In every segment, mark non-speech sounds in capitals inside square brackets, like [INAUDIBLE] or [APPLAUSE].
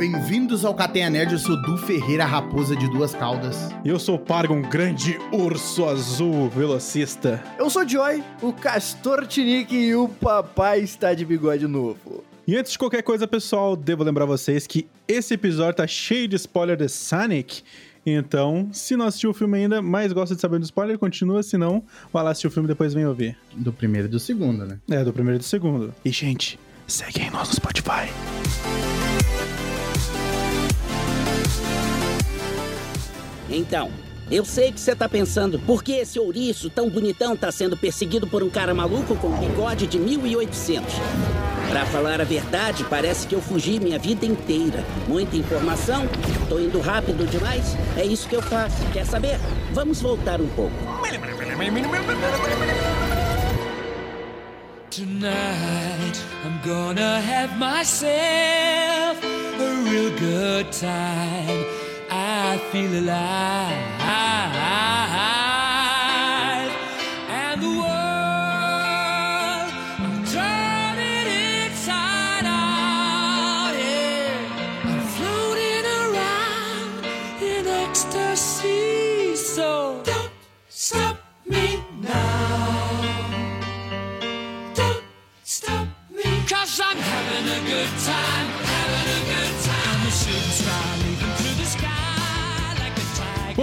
Bem-vindos ao Catenha Nerd, eu sou Du Ferreira, raposa de duas caudas. Eu sou Pargo, um grande urso azul velocista. Eu sou Joy, o Castor Tinique e o papai está de bigode novo. E antes de qualquer coisa, pessoal, devo lembrar vocês que esse episódio tá cheio de spoiler de Sonic. Então, se não assistiu o filme ainda, mas gosta de saber do spoiler, continua. Se não, vai lá assistir o filme e depois vem ouvir. Do primeiro e do segundo, né? É, do primeiro e do segundo. E, gente, segue em nós no Spotify. Então, eu sei que você tá pensando, por que esse ouriço tão bonitão tá sendo perseguido por um cara maluco com um bigode de 1800? Pra falar a verdade, parece que eu fugi minha vida inteira. Muita informação, tô indo rápido demais, é isso que eu faço. Quer saber? Vamos voltar um pouco. Tonight, I'm gonna have myself a real good time. I feel alive.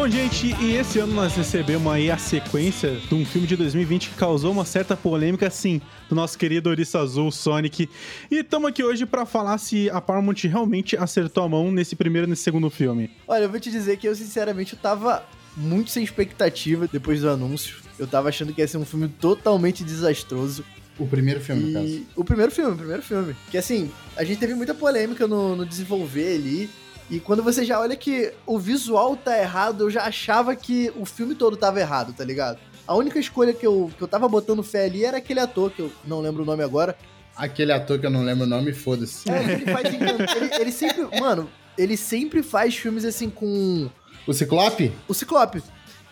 Bom, gente, e esse ano nós recebemos aí a sequência de um filme de 2020 que causou uma certa polêmica, sim, do nosso querido Ouriço Azul, Sonic. E estamos aqui hoje pra falar se a Paramount realmente acertou a mão nesse primeiro e nesse segundo filme. Olha, eu vou te dizer que eu, sinceramente, eu tava muito sem expectativa depois do anúncio. Eu tava achando que ia ser um filme totalmente desastroso. O primeiro filme, no caso. E o primeiro filme, o primeiro filme. Que assim, a gente teve muita polêmica no, no desenvolver ali. E quando você já olha que o visual tá errado, eu já achava que o filme todo tava errado, tá ligado? A única escolha que eu, que eu tava botando fé ali era aquele ator, que eu não lembro o nome agora. Aquele ator que eu não lembro o nome, foda-se. É, ele faz [LAUGHS] ele, ele sempre. Mano, ele sempre faz filmes assim com. O Ciclope? O Ciclope.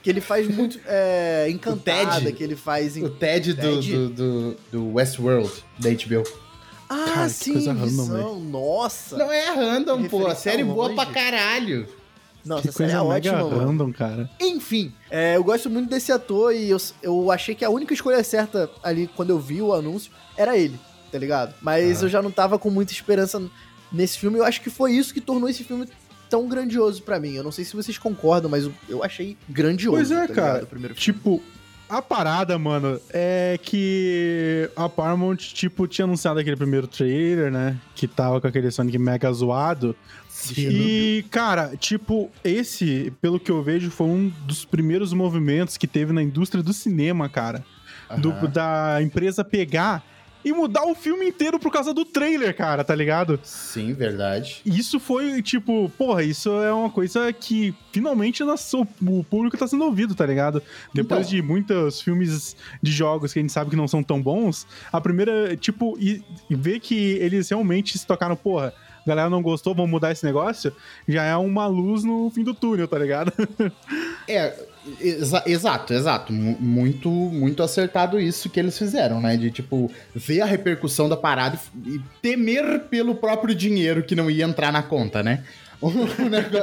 Que ele faz muito. É, [LAUGHS] encantada, Ted. que ele faz. em- O Ted Ted? do, do, do Westworld, da HBO. Ah, Cara, que sim, coisa random, visão. Nossa. Não é random, pô. A série boa longe. pra caralho. Nossa, que essa série coisa é mega ótima, mano. random, cara. Enfim, é, eu gosto muito desse ator e eu, eu achei que a única escolha certa ali quando eu vi o anúncio era ele, tá ligado? Mas eu já não tava com muita esperança nesse filme. Eu acho que foi isso que tornou esse filme tão grandioso pra mim. Eu não sei se vocês concordam, mas eu- eu achei grandioso. Pois é, tá ligado? cara. O primeiro filme. Tipo, a parada, mano, é que a Paramount, tipo, tinha anunciado aquele primeiro trailer, né? Que tava com aquele Sonic mega zoado. E, cara, tipo, esse, pelo que eu vejo, foi um dos primeiros movimentos que teve na indústria do cinema, cara. Do- Aham. da empresa pegar e mudar o filme inteiro por causa do trailer, cara, tá ligado? Sim, verdade. Isso foi, tipo, porra, isso é uma coisa que finalmente nosso, o público tá sendo ouvido, tá ligado? Depois Então. de muitos filmes de jogos que a gente sabe que não são tão bons, a primeira, tipo, e, e ver que eles realmente se tocaram, porra, a galera não gostou, vamos mudar esse negócio, já é uma luz no fim do túnel, tá ligado? [LAUGHS] É, exa- exato, exato. Mu- Muito, muito acertado isso que eles fizeram, né? De, tipo, ver a repercussão da parada e, temer pelo próprio dinheiro que não ia entrar na conta, né? [LAUGHS] O, nego-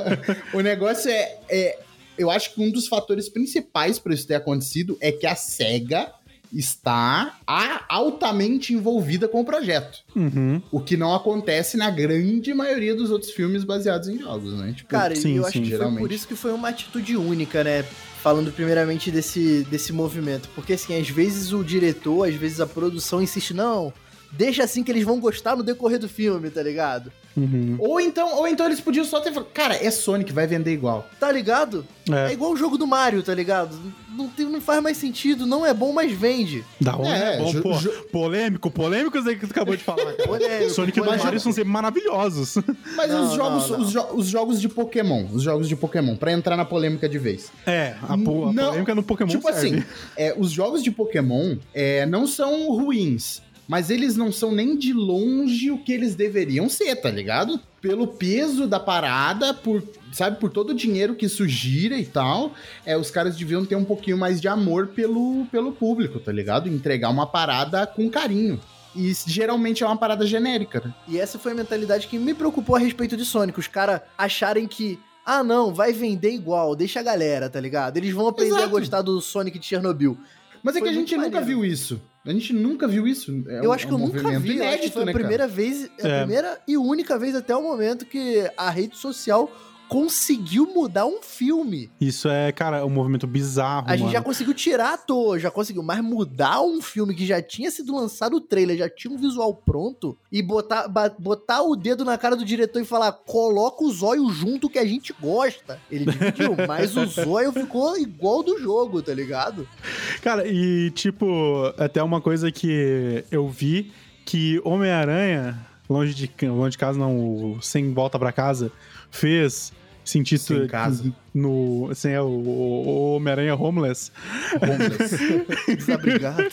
o negócio é, é. Eu acho que um dos fatores principais para isso ter acontecido é que a SEGA está a- altamente envolvida com o projeto. Uhum. O que não acontece na grande maioria dos outros filmes baseados em jogos, né? Tipo, Cara, Sim, e eu sim, acho que foi geralmente. por isso que foi uma atitude única, né? Falando primeiramente desse, desse movimento. Porque, assim, às vezes o diretor, às vezes a produção insiste, não, deixa assim que eles vão gostar no decorrer do filme, tá ligado? Uhum. Ou então, ou então eles podiam só ter falado, cara, é Sonic, vai vender igual. Tá ligado? É, É, igual o jogo do Mario, tá ligado? Não, tem, não faz mais sentido, não é bom, mas vende. da hora, É, é, bom, pô. Polêmico, polêmico isso aí que tu acabou de falar. Polêmico, Sonic e. Mario são sempre maravilhosos. [LAUGHS] Mas Não, os jogos, não, não. Os, jo- os jogos de Pokémon, os jogos de Pokémon, pra entrar na polêmica de vez. É, a, po- a Não, polêmica no Pokémon tipo serve. assim, é, os jogos de Pokémon é, não são ruins. Mas eles não são nem de longe o que eles deveriam ser, tá ligado? Pelo peso da parada, por, sabe, por todo o dinheiro que isso gira e tal, é, os caras deviam ter um pouquinho mais de amor pelo, pelo público, tá ligado? Entregar uma parada com carinho. E isso geralmente é uma parada genérica, né? E essa foi a mentalidade que me preocupou a respeito de Sonic. Os caras acharem que, ah, não, vai vender igual, deixa a galera, tá ligado? Eles vão aprender Exato. a gostar do Sonic de Chernobyl. Mas é Foi que a gente nunca maneiro. viu isso. A gente nunca viu isso. É eu um- acho que é um eu nunca vi. eu acho que inédito, foi a né, cara? primeira vez, a É. primeira e única vez até o momento que a rede social conseguiu mudar um filme. Isso é, cara, um movimento bizarro, A gente mano. já conseguiu tirar ator, já conseguiu, mas mudar um filme que já tinha sido lançado o trailer, já tinha um visual pronto, e botar, botar o dedo na cara do diretor e falar, coloca o zóio junto que a gente gosta. Ele dividiu, [LAUGHS] mas o zóio ficou igual do jogo, tá ligado? Cara, e tipo, até uma coisa que eu vi que Homem-Aranha, longe de, longe de casa, não, o Sem Volta pra Casa, fez sentir Sem casa. No. Sem o, o Homem-Aranha Homeless. Homeless. [LAUGHS] Desabrigado.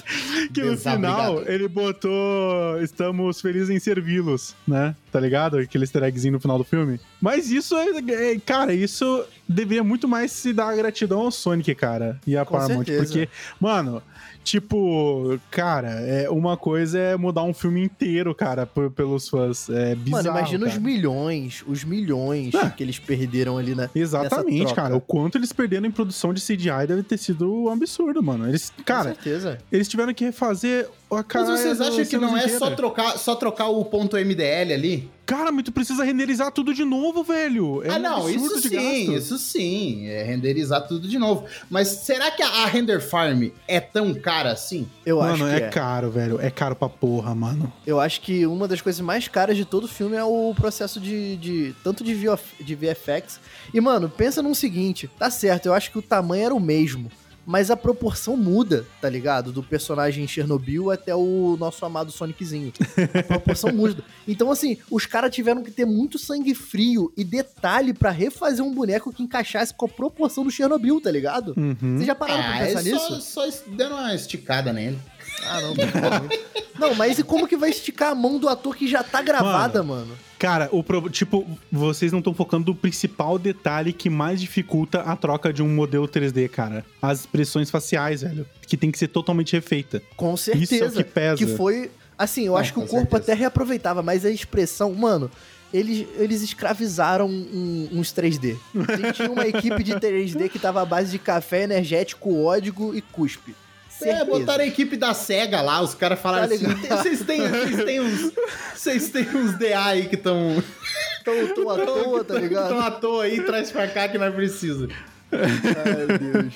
Que no Desabrigado. final ele botou Estamos felizes em servi-los, né? Tá ligado? Aquele easter eggzinho no final do filme. Mas isso é, é- Cara, isso deveria muito mais se dar gratidão ao Sonic, cara. E a Com Paramount. certeza. Porque, mano. Tipo, cara, é uma coisa é mudar um filme inteiro, cara, pelos fãs. É bizarro. Mano, imagina os cara. milhões, os milhões Ah. que eles perderam ali na. Exatamente, troca. cara. O quanto eles perderam em produção de CGI deve ter sido um absurdo, mano. Eles, cara, Com certeza. eles tiveram que refazer a Mas cara. vocês acham que não é só trocar, só trocar o ponto MDL ali? Cara, mas tu precisa renderizar tudo de novo, velho. É ah, um não, isso de sim, gasto. isso sim. É renderizar tudo de novo. Mas será que a, a Render Farm é tão cara assim? Eu Mano, acho que é, é. caro, velho. É caro pra porra, mano. Eu acho que uma das coisas mais caras de todo filme é o processo de, de tanto de, VF de VFX. E, mano, pensa num seguinte, tá certo, eu acho que o tamanho era o mesmo, mas a proporção muda, tá ligado? Do personagem Chernobyl até o nosso amado Soniczinho. A proporção [LAUGHS] muda. Então, assim, os caras tiveram que ter muito sangue frio e detalhe pra refazer um boneco que encaixasse com a proporção do Chernobyl, tá ligado? Uhum. Vocês já pararam pra Ah, pensar é nisso? só, só dando uma esticada nele. Ah, não, não, mas e como que vai esticar a mão do ator que já tá gravada, mano? Cara, o pro... tipo, vocês não estão focando no principal detalhe que mais dificulta a troca de um modelo 3D, cara. As expressões faciais, velho. Que tem que ser totalmente refeita. Com certeza. Isso é o que pesa. foi. Assim, eu Não, acho que o corpo certeza. até reaproveitava, mas a expressão, mano. Eles, eles escravizaram um- uns 3D. Tem- Tinha uma equipe de 3D que tava à base de café energético, ódigo e cuspe. É, Certeza. botaram a equipe da SEGA lá, os caras falaram Tá assim: ligado? "Tem- vocês têm, vocês têm uns. Vocês têm uns DA aí que estão. Tô à toa, tá ligado? Estão à toa aí, traz pra cá que nós precisa. Ai, Deus.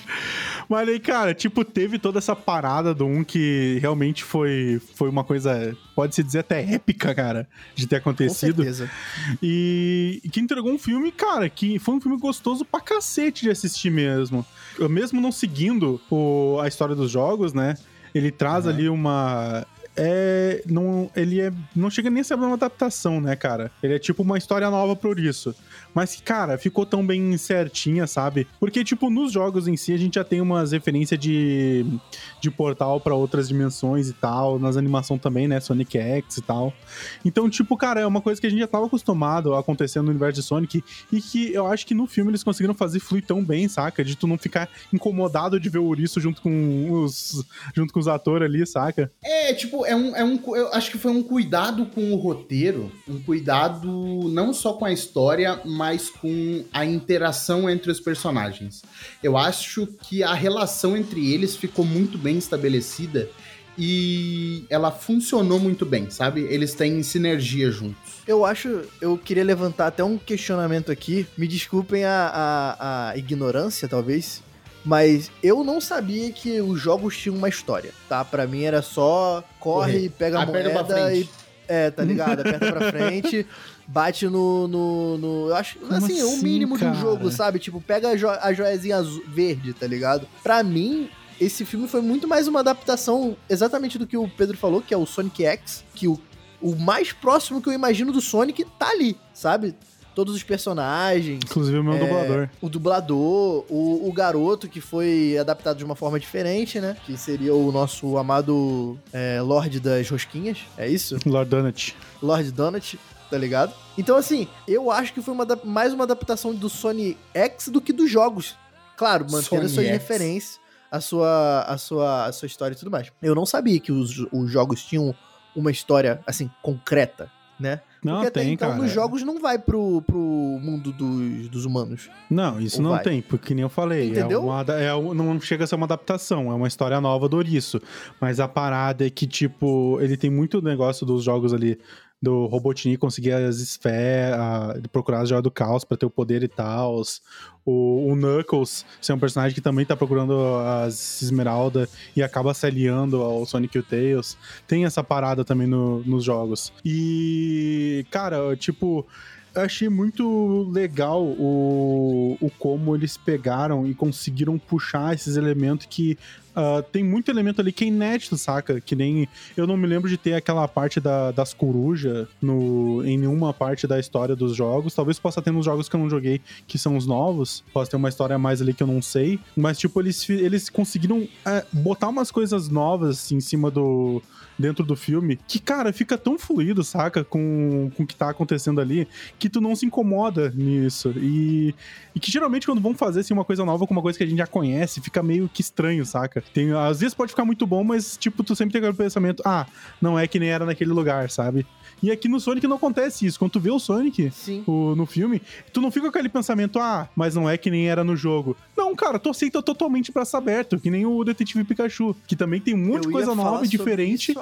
Mas aí, cara, tipo, teve toda essa parada do 1 que realmente foi, foi uma coisa, pode-se dizer até épica, cara, de ter Com acontecido. certeza. E que entregou um filme, cara, que foi um filme gostoso pra cacete de assistir mesmo. Mesmo não seguindo o- a história dos jogos, né? Ele traz ali uma. É. Não, ele é. Não chega nem a ser uma adaptação, né, cara? Ele é tipo uma história nova por isso. Mas, cara, ficou tão bem certinha, sabe? Porque, tipo, nos jogos em si a gente já tem umas referências de, de portal pra outras dimensões e tal. Nas animações também, né? Sonic X e tal. Então, tipo, cara, é uma coisa que a gente já tava acostumado a acontecer no universo de Sonic e que eu acho que no filme eles conseguiram fazer fluir tão bem, saca? De tu não ficar incomodado de ver o ouriço junto com os, junto com os atores ali, saca? É, tipo, é um, é um. Eu acho que foi um cuidado com o roteiro, um cuidado não só com a história, mas com a interação entre os personagens. Eu acho que a relação entre eles ficou muito bem estabelecida e ela funcionou muito bem, sabe? Eles têm sinergia juntos. Eu acho, eu queria levantar até um questionamento aqui. Me desculpem a, a, a ignorância, talvez. Mas eu não sabia que os jogos tinham uma história, tá? Pra mim era só corre, Correr. pega a Aperta moeda e. É, tá ligado? Aperta pra frente, [LAUGHS] bate no. no, no- eu acho. Como assim, o assim, mínimo de um cara? jogo, sabe? Tipo, pega a, jo a joiazinha azul, verde, tá ligado? Pra mim, esse filme foi muito mais uma adaptação exatamente do que o Pedro falou, que é o Sonic X, que o, o mais próximo que eu imagino do Sonic tá ali, sabe? Todos os personagens. Inclusive o meu É, dublador. O dublador, o, o garoto que foi adaptado de uma forma diferente, né? Que seria o nosso amado é, Lorde das Rosquinhas. É isso? [LAUGHS] Lord Donut. Lord Donut, tá ligado? Então, assim, eu acho que foi uma, mais uma adaptação do Sony X do que dos jogos. Claro, mantendo Sony as suas X. referências, a sua, a, sua, a sua história e tudo mais. Eu não sabia que os, os jogos tinham uma história, assim, concreta, né? Não, Porque até tem, então cara. nos jogos não vai pro, pro mundo dos, dos humanos. Não, isso Ou não vai? tem, porque que nem eu falei. Entendeu? É uma, é não chega a ser uma adaptação, é uma história nova do Ouriço. Mas a parada é que, tipo, ele tem muito negócio dos jogos ali do Robotnik conseguir as esferas, procurar as joias do caos pra ter o poder e tal. O, o Knuckles ser um personagem que também tá procurando as Esmeralda e acaba se aliando ao Sonic e o Tails. Tem essa parada também no- nos jogos. E, cara, tipo, eu achei muito legal o, o como eles pegaram e conseguiram puxar esses elementos que ah, tem muito elemento ali que é inédito, saca? Que nem. Eu não me lembro de ter aquela parte da- das corujas em nenhuma parte da história dos jogos. Talvez possa ter nos jogos que eu não joguei, que são os novos. Possa ter uma história a mais ali que eu não sei. Mas, tipo, eles, eles conseguiram é, botar umas coisas novas assim, em cima do. Dentro do filme, que, cara, fica tão fluido, saca? Com, com o que tá acontecendo ali, que tu não se incomoda nisso. E, e que geralmente quando vão fazer assim, uma coisa nova com uma coisa que a gente já conhece, fica meio que estranho, saca? Tem, às vezes pode ficar muito bom, mas tipo, tu sempre tem aquele pensamento, ah, não é que nem era naquele lugar, sabe? E aqui no Sonic não acontece isso. Quando tu vê o Sonic o- no filme, tu não fica com aquele pensamento, ah, mas não é que nem era no jogo. Não, cara, tu aceita totalmente braço aberto, que nem o Detetive Pikachu, que também tem um monte de coisa nova e diferente.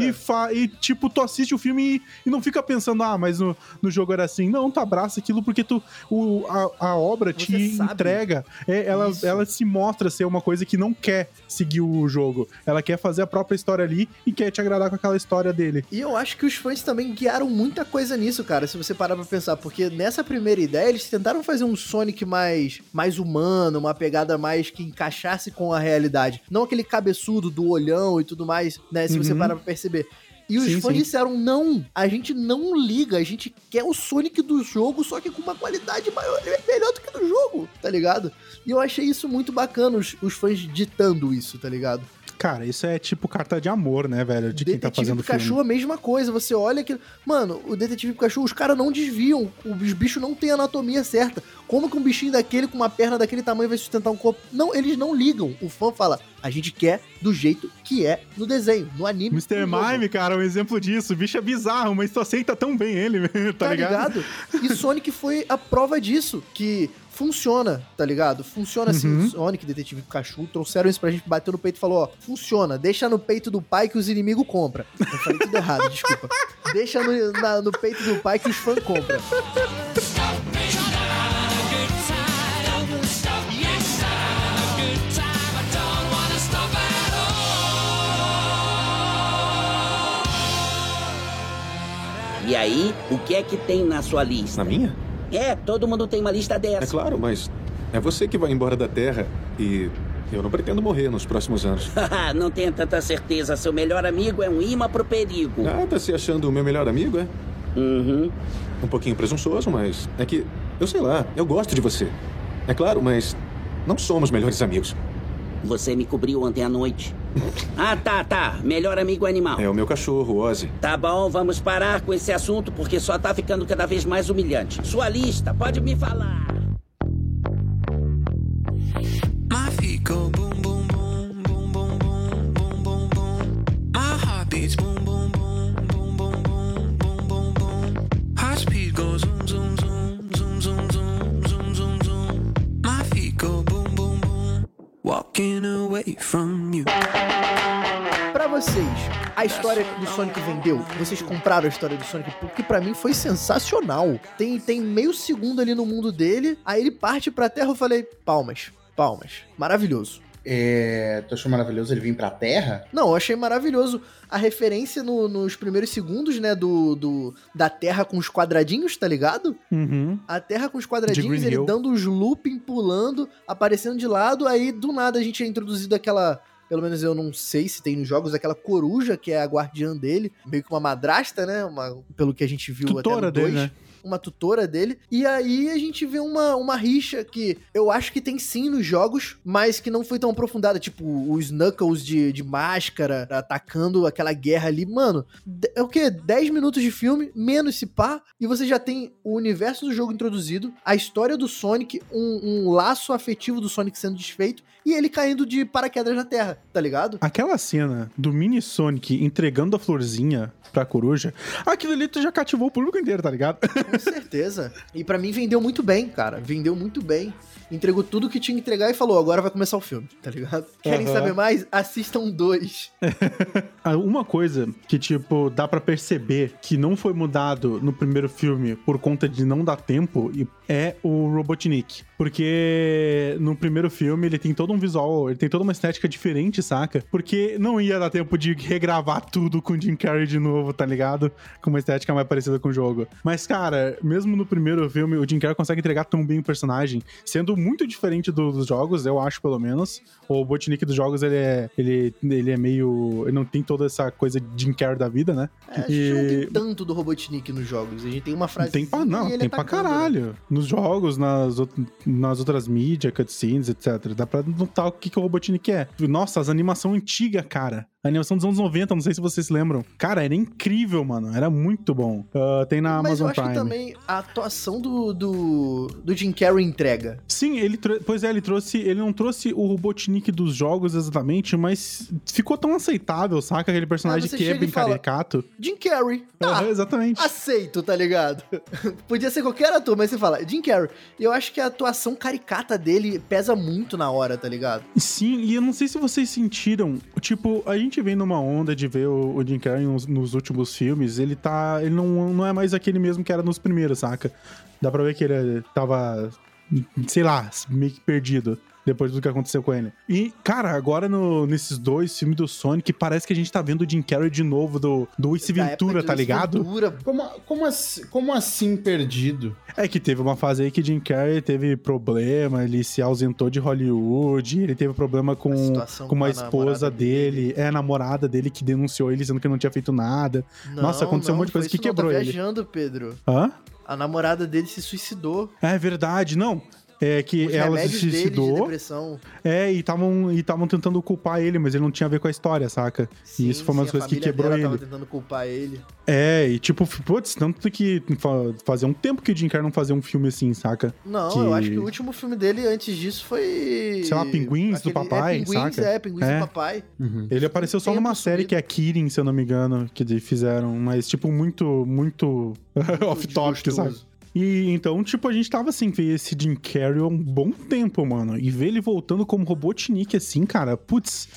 E, fa- e, tipo, tu assiste o filme e, e não fica pensando, ah, mas no, no jogo era assim. Não, tu abraça aquilo porque tu, o, a, a obra Você te sabe. entrega. É, ela, Isso. ela se mostra ser uma coisa que não quer seguir o jogo. Ela quer fazer a própria história ali e quer te agradar com aquela história dele. E eu acho que os fãs também guiaram muita coisa nisso, cara, se você parar pra pensar. Porque nessa primeira ideia, eles tentaram fazer um Sonic mais, mais humano, uma pegada mais que encaixasse com a realidade. Não aquele cabeçudo do olhão e tudo mais, né? Se você Uhum. parar pra perceber. E os Sim, fãs sim. disseram, não, a gente não liga, a gente quer o Sonic do jogo, só que com uma qualidade maior, é melhor do que do jogo, tá ligado? E eu achei isso muito bacana, os, os fãs ditando isso, tá ligado? Cara, isso é tipo carta de amor, né, velho? De quem tá fazendo o Pikachu filme. a mesma coisa. Você olha que. Mano, o Detetive Pikachu, os caras não desviam. Os bichos não têm anatomia certa. Como que um bichinho daquele com uma perna daquele tamanho vai sustentar um corpo? Não, eles não ligam. O fã fala: a gente quer do jeito que é no desenho, no anime. Mr. no jogo." Mime, cara, é um exemplo disso. O bicho é bizarro, mas tu aceita tão bem ele, [LAUGHS] tá, Tá ligado? ligado? E Sonic foi a prova disso. Que funciona, tá ligado? Funciona assim. Uhum. Sonic, Detetive Pikachu, trouxeram isso pra gente, bateu no peito e falou: ó, funciona, deixa no peito do pai que os inimigos compram. Eu falei tudo errado, [LAUGHS] desculpa. Deixa no, na- no peito do pai que os fãs compram. E aí, o que é que tem na sua lista? Na minha? É, todo mundo tem uma lista É dessa. claro, mas é você que vai embora da Terra e eu não pretendo morrer nos próximos anos. Haha, [LAUGHS] não tenha tanta certeza. Seu melhor amigo é um imã pro perigo. Ah, tá se achando o meu melhor amigo, é? Uhum. Um pouquinho presunçoso, mas é que eu sei lá, eu gosto de você. É claro, mas não somos melhores amigos. Você me cobriu ontem à noite. Ah, tá, tá. Melhor amigo animal. É o meu cachorro, Ozzy. Tá bom, vamos parar com esse assunto porque só tá ficando cada vez mais humilhante. Sua lista, pode me falar. My feet go boom, Walking away from you. Pra vocês, a história do Sonic vendeu? Vocês compraram a história do Sonic? Porque pra mim foi sensacional. Tem, tem meio segundo ali no mundo dele, aí ele parte pra terra, eu falei, palmas, palmas. Maravilhoso. É, tu achou maravilhoso ele vir pra Terra? Não, eu achei maravilhoso a referência no- nos primeiros segundos, né, do, do da Terra com os quadradinhos, tá ligado? Uhum. A Terra com os quadradinhos, ele Hill. dando os looping, pulando, aparecendo de lado, aí do nada a gente é introduzido aquela. Pelo menos eu não sei se tem nos jogos, aquela coruja que é a guardiã dele, meio que uma madrasta, né? Uma, pelo que a gente viu até Tutora no dele, 2. né? Uma tutora dele. E aí a gente vê uma, uma rixa que eu acho que tem sim nos jogos, mas que não foi tão aprofundada. Tipo, os Knuckles de, de máscara atacando aquela guerra ali. Mano, é o quê? 10 minutos de filme, menos esse pá, e você já tem o universo do jogo introduzido, a história do Sonic, um, um laço afetivo do Sonic sendo desfeito, e ele caindo de paraquedas na Terra, tá ligado? Aquela cena do mini Sonic entregando a florzinha pra coruja, aquilo ali já cativou o público inteiro, tá ligado? [LAUGHS] Com certeza. E pra mim vendeu muito bem, cara. Vendeu muito bem. Entregou tudo que tinha que entregar e falou: agora vai começar o filme, tá ligado? Querem Aham. saber mais? Assistam dois. [LAUGHS] Ah, Uma coisa que, tipo, dá pra perceber que não foi mudado no primeiro filme por conta de não dar tempo é o Robotnik. Porque no primeiro filme ele tem todo um visual, ele tem toda uma estética diferente, saca? Porque não ia dar tempo de regravar tudo com o Jim Carrey de novo, tá ligado? Com uma estética mais parecida com o jogo. Mas, cara, mesmo no primeiro filme, o Jim Carrey consegue entregar tão bem o personagem, sendo muito diferente do- dos jogos, eu acho, pelo menos. O Robotnik dos jogos, ele é, ele, ele é meio... Ele não tem toda essa coisa de Jim Carrey da vida, né? É, a gente não tem tanto do Robotnik nos jogos. A gente tem uma frase. Tem pra, não, e tem pra atacando, né? caralho. Nos jogos, nas, nas outras mídias, cutscenes, etc. Dá pra notar o que, que o Robotnik é. Nossa, as animações antigas, cara. A animação dos anos 90, não sei se vocês se lembram. Cara, era incrível, mano. Era muito bom. Ah, tem na Mas Amazon Prime. Também a atuação do, do, do Jim Carrey entrega. Sim, ele pois é, ele trouxe, ele não trouxe o Robotnik dos jogos exatamente, mas ficou tão aceitável, saca? Aquele personagem que é bem caricato. Jim Carrey. Tá. Aham, exatamente. Aceito, tá ligado? [LAUGHS] Podia ser qualquer ator, mas você fala, Jim Carrey. E eu acho que a atuação caricata dele pesa muito na hora, tá ligado? Sim, e eu não sei se vocês sentiram, tipo, a gente vem numa onda de ver o, o Jim Carrey nos, nos últimos filmes, ele tá, ele não, não é mais aquele mesmo que era nos primeiros, saca? Dá pra ver que ele tava, sei lá, meio que perdido. Depois do que aconteceu com ele. E, cara, agora no- nesses dois filmes do Sonic, parece que a gente tá vendo o Jim Carrey de novo do, do Ace Ventura, tá ligado? Ventura. Como, como, assim, como assim perdido? É que teve uma fase aí que Jim Carrey teve problema, ele se ausentou de Hollywood, ele teve problema com, com uma esposa namorada dele, é a namorada dele que denunciou ele dizendo que não tinha feito nada. Nossa, aconteceu um monte de coisa que isso não, quebrou tá ele. viajando, Pedro. Hã? A namorada dele se suicidou. É verdade, não. É que Os ela se de suicidou, depressão. é, e estavam e tavam tentando culpar ele, mas ele não tinha a ver com a história, saca? e isso foi uma das sim, coisas que quebrou dela ele. tava tentando culpar ele. É, e tipo, putz, tanto que fa- fazia um tempo que o Jim Carrey não fazia um filme assim, saca? Não, Que- eu acho que o último filme dele antes disso foi. Sei lá, Pinguins do Papai, é, Pinguins, saca? É, Pinguins É. do Papai. Ele apareceu só numa série que é Kirin, se eu não me engano, que de- fizeram, mas tipo, muito, muito [LAUGHS] off-topic, sabe? E então, tipo, a gente tava assim, ver esse Jim Carrey há um bom tempo, mano. E ver ele voltando como Robotnik, assim, cara, putz,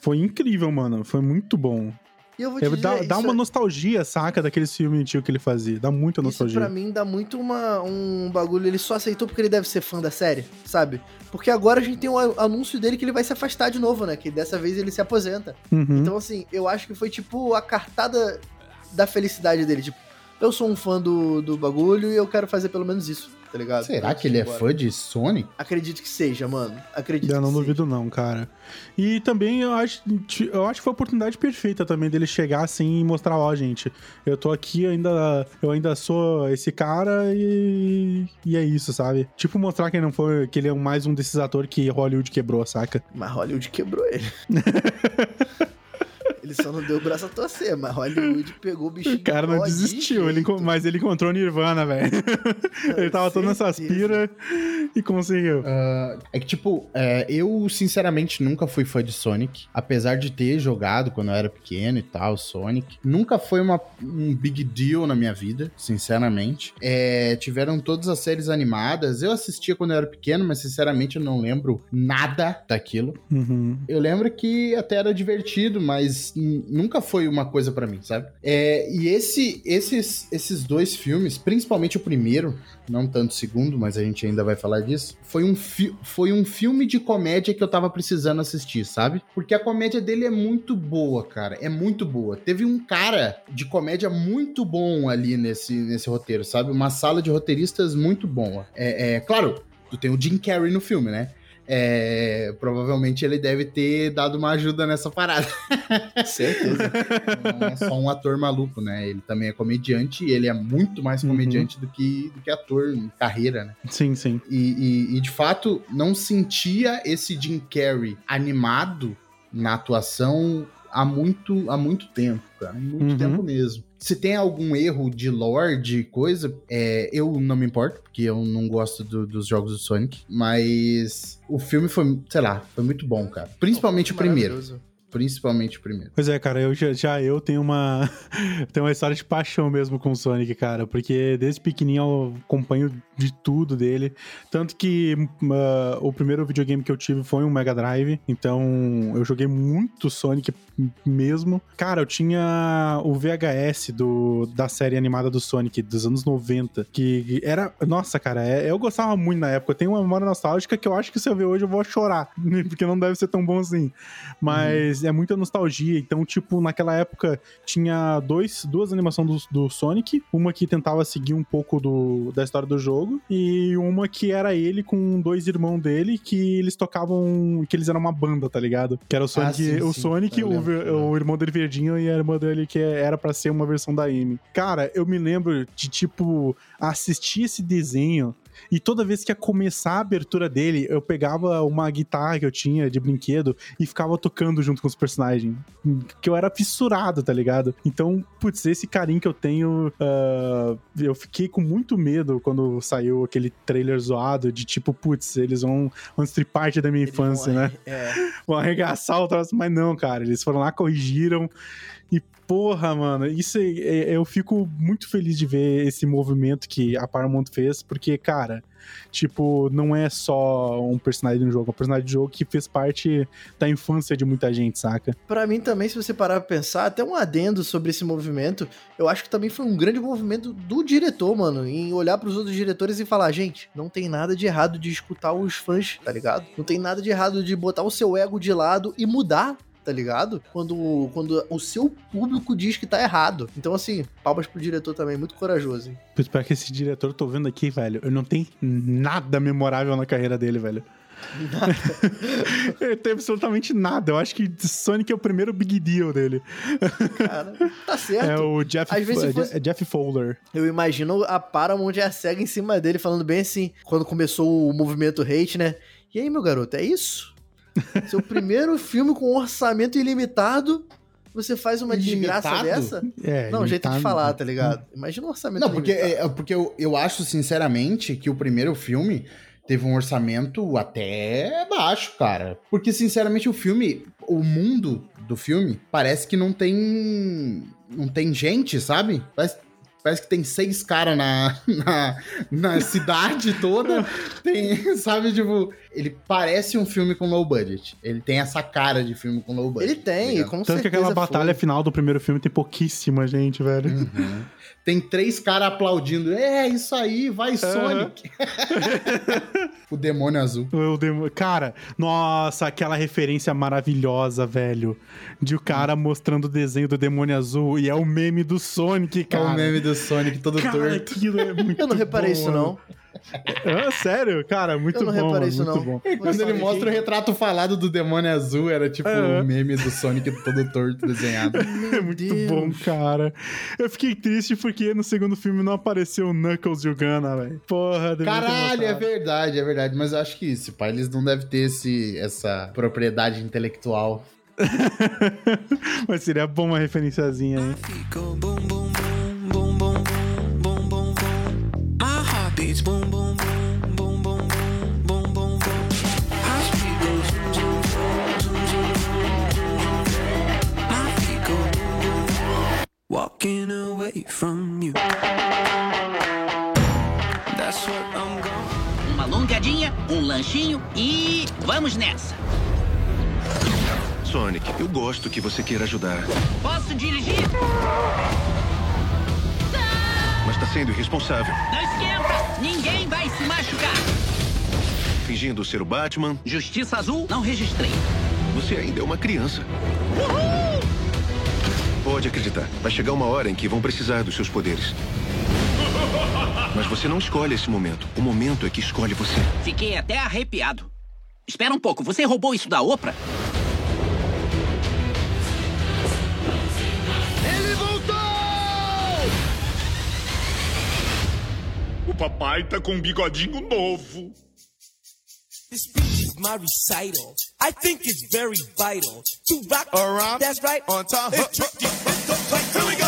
foi incrível, mano. Foi muito bom. E eu vou te É, dizer, dá, dá isso uma é- nostalgia, saca, daqueles filmes antigos que ele fazia. Dá muita Isso nostalgia. pra mim dá muito uma, um bagulho. Ele só aceitou porque ele deve ser fã da série, sabe? Porque agora a gente tem um anúncio dele que ele vai se afastar de novo, né? Que dessa vez ele se aposenta. Uhum. Então, assim, eu acho que foi tipo a cartada da felicidade dele. Tipo, eu sou um fã do, do bagulho e eu quero fazer pelo menos isso, tá ligado? Será que ele é fã de Sonic? Acredito que seja, mano. Acredito Eu não que seja. duvido não, cara. E também eu acho, eu acho que foi a oportunidade perfeita também dele chegar assim e mostrar, ó, gente, eu tô aqui, eu ainda, eu ainda sou esse cara e, e é isso, sabe? Tipo mostrar que ele não foi, que ele é mais um desses atores que Hollywood quebrou, saca? Mas Hollywood quebrou ele. [LAUGHS] ele só não deu o braço a torcer, mas Hollywood pegou o bichinho. O cara não desistiu, ele, mas ele encontrou Nirvana, velho. [LAUGHS] ele tava todo nessas piras e conseguiu. Ah, é que, tipo, é, eu sinceramente nunca fui fã de Sonic. Apesar de ter jogado quando eu era pequeno e tal, Sonic. Nunca foi uma, um big deal na minha vida, sinceramente. É, tiveram todas as séries animadas. Eu assistia quando eu era pequeno, mas sinceramente eu não lembro nada daquilo. Uhum. Eu lembro que até era divertido, mas nunca foi uma coisa pra mim, sabe? É, e esse, esses, esses dois filmes, principalmente o primeiro, não tanto o segundo, mas a gente ainda vai falar disso, foi um, foi um filme de comédia que eu tava precisando assistir, sabe? Porque a comédia dele é muito boa, cara. É muito boa. Teve um cara de comédia muito bom ali nesse, nesse roteiro, sabe? Uma sala de roteiristas muito boa. É, é claro, tu tem o Jim Carrey no filme, né? É, provavelmente ele deve ter dado uma ajuda nessa parada. Certeza. Não é só um ator maluco, né? Ele também é comediante e ele é muito mais Uhum. comediante do, que, do que ator em carreira, né? Sim, sim. E, e- e, de fato, não sentia esse Jim Carrey animado na atuação há muito, há muito tempo, cara. Muito Uhum. tempo mesmo. Se tem algum erro de lore, de coisa, é, eu não me importo, porque eu não gosto do- dos jogos do Sonic. Mas o filme foi, sei lá, foi muito bom, cara. Principalmente o primeiro. Principalmente o primeiro. Pois é, cara, eu já, já eu tenho uma [LAUGHS] tenho uma história de paixão mesmo com o Sonic, cara, porque desde pequenininho eu acompanho de tudo dele, tanto que ah, o primeiro videogame que eu tive foi um Mega Drive, então eu joguei muito Sonic mesmo. Cara, eu tinha o VHS do, da série animada do Sonic dos anos 90, que era, nossa, cara, é- eu gostava muito na época. Eu tenho uma memória nostálgica que eu acho que se eu ver hoje eu vou chorar, [LAUGHS] porque não deve ser tão bom assim. Mas é muita nostalgia. Então, tipo, naquela época tinha dois, duas animações do, do Sonic. Uma que tentava seguir um pouco do, da história do jogo. E uma que era ele com dois irmãos dele que eles tocavam. que eles eram uma banda, tá ligado? Que era o Sonic, sim, o, sim. Sonic o, o irmão dele verdinho e a irmã dele que era pra ser uma versão da Amy. Cara, eu me lembro de, tipo, assistir esse desenho. E toda vez que ia começar a abertura dele, eu pegava uma guitarra que eu tinha de brinquedo e ficava tocando junto com os personagens. Que eu era fissurado, tá ligado? Então, putz, esse carinho que eu tenho. ah, eu fiquei com muito medo quando saiu aquele trailer zoado de tipo, putz, eles vão, vão parte da minha Eles vão infância, né? É. vão arregaçar o troço, mas não, cara, eles foram lá, corrigiram. E porra, mano, isso é- eu fico muito feliz de ver esse movimento que a Paramount fez, porque, cara, tipo, não é só um personagem de um jogo, é um personagem de jogo que fez parte da infância de muita gente, saca? Pra mim também, se você parar pra pensar, até um adendo sobre esse movimento, eu acho que também foi um grande movimento do diretor, mano, em olhar pros outros diretores e falar, gente, não tem nada de errado de escutar os fãs, tá ligado? Não tem nada de errado de botar o seu ego de lado e mudar. Tá ligado? Quando, quando o seu público diz que tá errado. Então, assim, palmas pro diretor também, muito corajoso, hein? Que esse diretor, eu tô vendo aqui, velho, eu não tenho nada memorável na carreira dele, velho. [LAUGHS] Ele tem absolutamente nada. Eu acho que Sonic é o primeiro big deal dele. Cara, tá certo. É o Jeff, Às vezes é fosse- Je- Jeff Fowler. Eu imagino a Paramount e a SEGA em cima dele, falando bem assim, quando começou o movimento hate, né? E aí, meu garoto, é isso? [LAUGHS] Seu primeiro filme com orçamento ilimitado, você faz uma desgraça dessa? É, Não, jeito de falar, tá ligado? Imagina um orçamento Não, porque, ilimitado. é, porque eu, eu acho, sinceramente, que o primeiro filme teve um orçamento até baixo, cara. Porque, sinceramente, o filme, o mundo do filme, parece que não tem. Não tem gente, sabe? Parece, parece que tem seis caras na, [LAUGHS] na, na cidade toda. [LAUGHS] Tem, sabe, tipo. Ele parece um filme com low budget. Ele tem essa cara de filme com low budget. Ele tem, tá com Tanto certeza que aquela foi. batalha final do primeiro filme tem pouquíssima gente, velho. Uhum. Tem três caras aplaudindo. É, isso aí, vai Sonic. [LAUGHS] o demônio azul. O demo- Cara, nossa, aquela referência maravilhosa, velho. De o cara mostrando o desenho do demônio azul e é o meme do Sonic, É cara. o meme do Sonic todo Cara, torto. aquilo é muito Eu não reparei bom, isso, mano. não. Ah, sério? Cara, muito Eu não bom. isso, muito não. bom. E quando ele mostra o retrato falado do demônio azul, era tipo É. o meme do Sonic todo torto desenhado. [LAUGHS] É muito Deus. bom, cara. Eu fiquei triste porque no segundo filme não apareceu o Knuckles e o Gunna, velho. Porra, Caralho, é verdade, é verdade. Mas eu acho que esse pai, eles não devem ter esse, essa propriedade intelectual. [LAUGHS] Mas seria bom uma referenciazinha aí. feet go boom, beats boom, boom, boom, boom, boom, boom, boom, boom, boom. High speed goes zoom, zoom, zoom, zoom, zoom, zoom. My feet go boom, boom, boom. Walking away from you. That's what I'm going. Uma alongadinha, um lanchinho e vamos nessa. Sonic, eu gosto que você queira ajudar, Posso dirigir? mas tá sendo irresponsável. Não! Ninguém vai se machucar. Fingindo ser o Batman, Justiça Azul, não registrei. você ainda é uma criança. Pode acreditar, vai chegar uma hora em que vão precisar dos seus poderes. [LAUGHS] Mas você não escolhe esse momento. O momento é que escolhe você. Fiquei até arrepiado. Espera um pouco, você roubou isso da Oprah? Papai tá com um bigodinho novo. This speech is my recital. I think it's very vital to rock around. That's right. On time. It's tricky. It's the right. Here we go.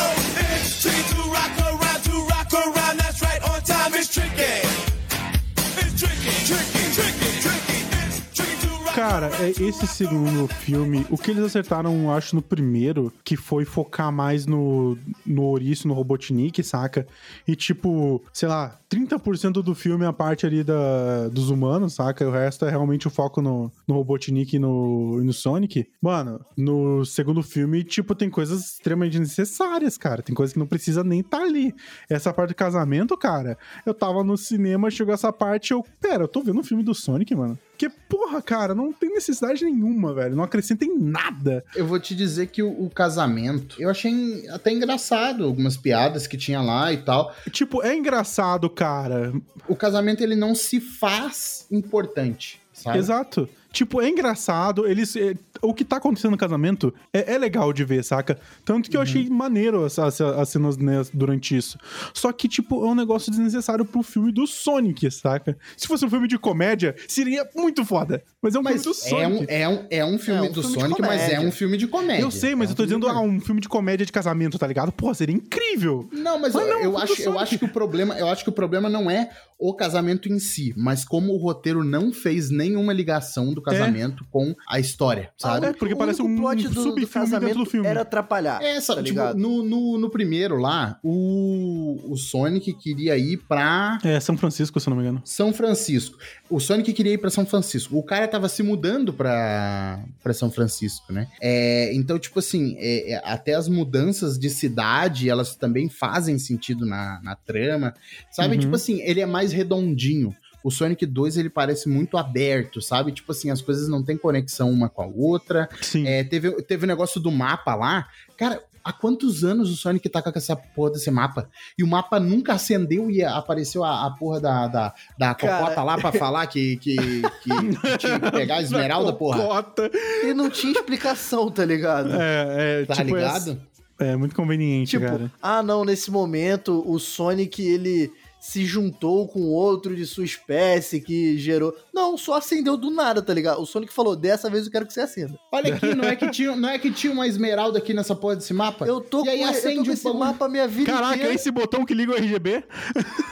Cara, é esse segundo filme, o que eles acertaram, acho, no primeiro, que foi focar mais no, no Ouriço, no Robotnik, saca? E tipo, sei lá, 30% do filme é a parte ali da, dos humanos, saca? E o resto é realmente o foco no, no Robotnik e no, no Sonic. Mano, no segundo filme, tipo, tem coisas extremamente necessárias, cara. Tem coisas que não precisa nem estar tá ali. Essa parte do casamento, cara, eu tava no cinema, chegou essa parte, eu, pera, eu tô vendo um filme do Sonic, mano. Porque, porra, cara, não tem necessidade nenhuma, velho. Não acrescenta em nada. Eu vou te dizer que o, o casamento, eu achei até engraçado algumas piadas que tinha lá e tal. Tipo, é engraçado, cara. O casamento, ele não se faz importante, sabe? Exato. Tipo, é engraçado, eles. é, o que tá acontecendo no casamento é, é legal de ver, saca? Tanto que eu achei maneiro as, as, as cenas né, durante isso. Só que, tipo, é um negócio desnecessário pro filme do Sonic, saca? Se fosse um filme de comédia, seria muito foda. Mas é um Mas filme do é Sonic. um, é, um, é um filme É um do filme de Sonic, mas é um filme de comédia. Eu sei, mas É eu tô um filme dizendo, de ah, um filme de comédia de casamento, tá ligado? Pô, seria incrível. Não, mas Mas eu, não, eu é acho, eu acho que o problema, eu acho que o problema não é o casamento em si, mas como o roteiro não fez nenhuma ligação do casamento com a história, sabe? É, porque O parece um plot do, do casamento do filme. era atrapalhar. É, sabe, tá tipo, no, no, no primeiro lá, o, o Sonic queria ir pra É, São Francisco, se eu não me engano. São Francisco. O Sonic queria ir pra São Francisco. O cara tava se mudando pra, pra São Francisco, né? É, então, tipo assim, é, é, até as mudanças de cidade, elas também fazem sentido na, na trama. Sabe? Uhum. Tipo assim, ele é mais redondinho. O Sonic 2, ele parece muito aberto, sabe? Tipo assim, as coisas não têm conexão uma com a outra. Sim. É, teve, teve o negócio do mapa lá. Cara, há quantos anos o Sonic tá com essa porra desse mapa? E o mapa nunca acendeu e apareceu a, a porra da, da, da Cara, cocota lá pra falar que, que, que, [LAUGHS] que tinha que pegar a esmeralda, porra. Cota. E não tinha explicação, tá ligado? É, é, Tá tipo, é- ligado? É, muito conveniente, Tipo, cara. ah não, nesse momento o Sonic ele se juntou com outro de sua espécie que gerou. Não, só acendeu do nada, tá ligado? O Sonic falou: dessa vez eu quero que você acenda. Olha aqui, não é, que tinha, não é que tinha uma esmeralda aqui nessa porra desse mapa? Eu tô e aí com, eu tô acende com o esse bagulho. mapa minha vida Caraca, é inteira, esse botão que liga o RGB?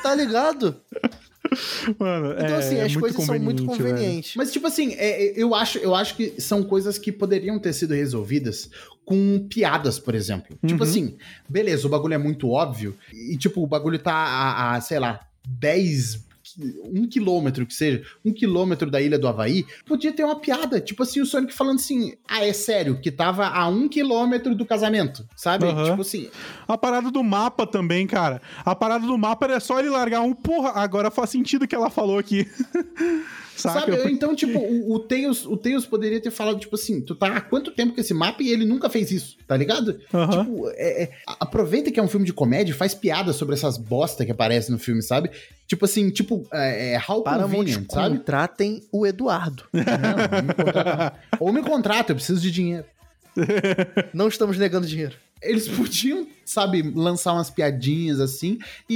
tá ligado? [LAUGHS] Mano, Então, é, assim, é as muito coisas são muito conveniente, velho. convenientes. Mas, tipo assim, é, é, eu, acho, eu acho que são coisas que poderiam ter sido resolvidas com piadas, por exemplo. Tipo Uhum. assim, beleza, o bagulho é muito óbvio, e tipo, o bagulho tá a, a, sei lá, 10. Um quilômetro que seja, um quilômetro da ilha do Havaí, podia ter uma piada. Tipo assim, o Sonic falando assim: Ah, é sério, que tava a um quilômetro do casamento, sabe? Aham. Tipo assim, A parada do mapa também, cara. A parada do mapa era só ele largar um, porra, agora faz sentido o que ela falou aqui. [LAUGHS] Saca? Sabe? Porque- Então, tipo, o, o, Tails, o Tails poderia ter falado, tipo assim, tu tá há quanto tempo com esse mapa e ele nunca fez isso, tá ligado? Aham. Tipo, é- é, aproveita que é um filme de comédia e faz piada sobre essas bosta que aparecem no filme, sabe? Tipo assim, tipo, é, é how Paramount convenient, sabe? contratem o Eduardo. Não, me contrata. Ou me contrata, eu preciso de dinheiro. Não estamos negando dinheiro. Eles [LAUGHS] podiam, sabe, lançar umas piadinhas assim e,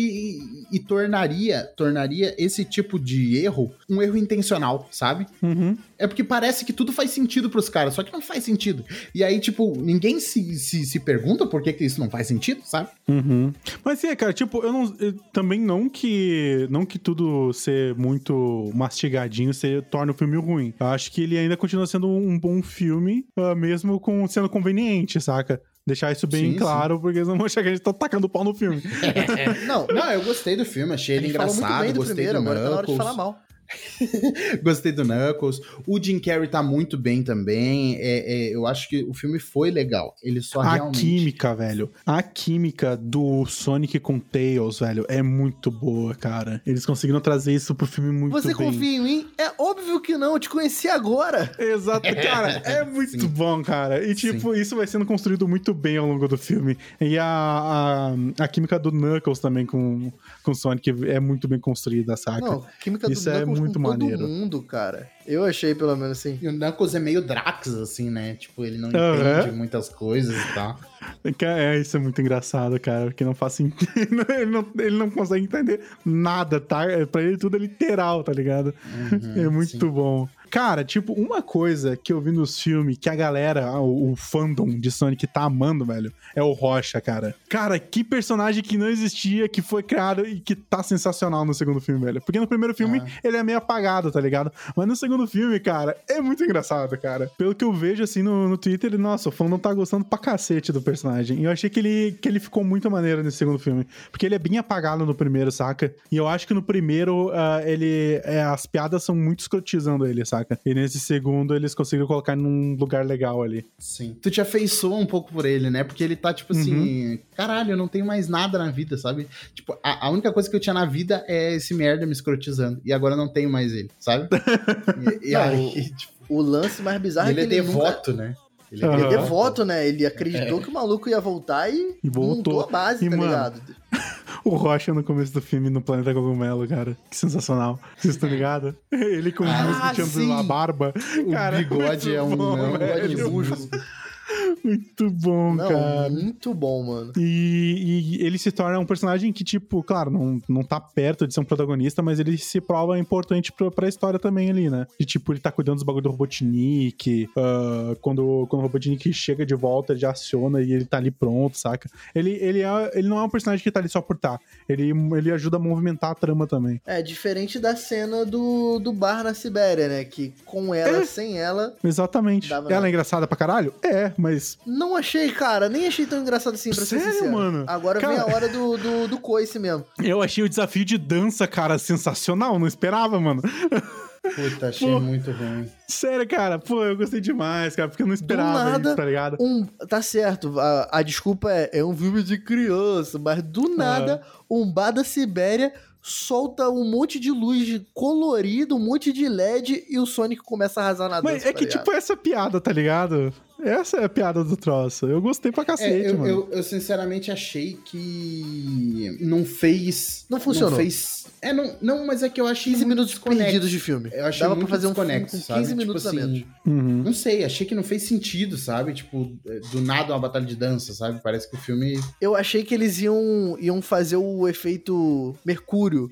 e- e tornaria, tornaria esse tipo de erro um erro intencional, sabe? Uhum. É porque parece que tudo faz sentido pros caras, só que não faz sentido. E aí, tipo, ninguém se, se, se pergunta por que, que isso não faz sentido, sabe? Uhum. Mas é, cara, tipo, eu não. eu- também não que. Não que tudo ser muito mastigadinho você torna o filme ruim. Eu acho que ele ainda continua sendo um bom filme, ah, mesmo com sendo conveniente, saca? Deixar isso bem Sim, claro, porque eles não vão achar que a gente tá tacando pau no filme. [LAUGHS] Não, Não, eu gostei do filme, achei ele gente falou muito engraçado, do gostei primeiro, do agora tá na hora de falar mal. [LAUGHS] Gostei do Knuckles. O Jim Carrey tá muito bem também. É, é, eu acho que o filme foi legal. Ele só A realmente. química, velho. A química do Sonic com Tails, velho, é muito boa, cara. Eles conseguiram trazer isso pro filme muito Você bem. confia em mim? É óbvio que não, eu te conheci agora. Exato, cara, é muito Sim. bom, cara. E, tipo, isso vai sendo construído muito bem ao longo do filme. E a, a, a química do Knuckles também com, com o Sonic é muito bem construída, saca? Não, química Isso do é Knuckles muito com maneiro. todo mundo, cara. Eu achei, pelo menos, assim. E o Knuckles é meio Drax, assim, né? Tipo, ele não Aham. entende muitas coisas e tal. É, isso é muito engraçado, cara, porque não faz sentido. [LAUGHS] Ele não, ele não consegue entender nada, tá? É, Pra ele tudo é literal, tá ligado? é muito sim. bom. Cara, tipo, uma coisa que eu vi nos filmes que a galera, ah, o, o fandom de Sonic tá amando, velho, é o Rocha, cara. Cara, que personagem que não existia, que foi criado e que tá sensacional no segundo filme, velho. Porque no primeiro filme Ah. ele é meio apagado, tá ligado? Mas no segundo filme, cara, é muito engraçado, cara. Pelo que eu vejo, assim, no, no Twitter, ele, nossa, o fandom tá gostando pra cacete do personagem. E eu achei que ele, que ele ficou muito maneiro nesse segundo filme. Porque ele é bem apagado no primeiro, saca? E eu acho que no primeiro, ah, ele. é, as piadas são muito escrotizando ele, saca? E nesse segundo, eles conseguiram colocar num lugar legal ali. Sim. Tu te afeiçoa um pouco por ele, né? Porque ele tá, tipo assim, caralho, eu não tenho mais nada na vida, sabe? Tipo, a, a única coisa que eu tinha na vida é esse merda me escrotizando. E agora eu não tenho mais ele, sabe? [LAUGHS] E, e aí, tipo, O lance mais bizarro ele é é que ele nunca- devoto, né? Ele. Ele é devoto, né? Ele acreditou que o maluco ia voltar e, E voltou. montou a base, E, tá mano, ligado? [LAUGHS] O Rocha no começo do filme no Planeta Cogumelo, cara. Que sensacional. Vocês estão ligados? Ele com Ah, sim. a barba. O Cara, bigode é um, bom, é um bigode. Muito bom, Não, cara. muito bom, mano. E, e ele se torna um personagem que, tipo, claro, não, não tá perto de ser um protagonista, mas ele se prova importante pra, pra história também ali, né? De tipo, ele tá cuidando dos bagulho do Robotnik. ah, quando, quando o Robotnik chega de volta, ele já aciona e ele tá ali pronto, saca? Ele, ele, é, ele não é um personagem que tá ali só por tá. Ele, ele ajuda a movimentar a trama também. É, diferente da cena do, do bar na Sibéria, né? Que com ela, É. sem ela, Exatamente. Ela nada. é engraçada pra caralho? É, mas. não achei, cara. Nem achei tão engraçado assim, pra Sério, ser sincero. mano? Agora vem Cara- a hora do, do, do coice mesmo. Eu achei o desafio de dança, cara, sensacional. Não esperava, mano. Puta, achei Pô. muito ruim. Sério, cara. Pô, eu gostei demais, cara, porque eu não esperava nada, isso, tá ligado? Um, tá certo, a, a desculpa é, é um filme de criança, mas do nada, um bar da Sibéria solta um monte de luz colorida, um monte de LED e o Sonic começa a arrasar na dança. Mas é tá que, ligado? tipo, essa piada, tá ligado? Essa é a piada do troço. Eu gostei pra cacete, É, eu, mano. eu, eu sinceramente achei que não fez. Não funcionou. fez. É, não, não, mas é que eu achei 15 muito minutos perdidos de filme. Eu achei Dava muito pra fazer um filme desconexo, com sabe? 15 Tipo minutos a assim, menos. Uhum. Não sei, achei que não fez sentido, sabe? Tipo, do nada uma batalha de dança, sabe? Parece que o filme. Eu achei que eles iam, iam fazer o efeito Mercúrio.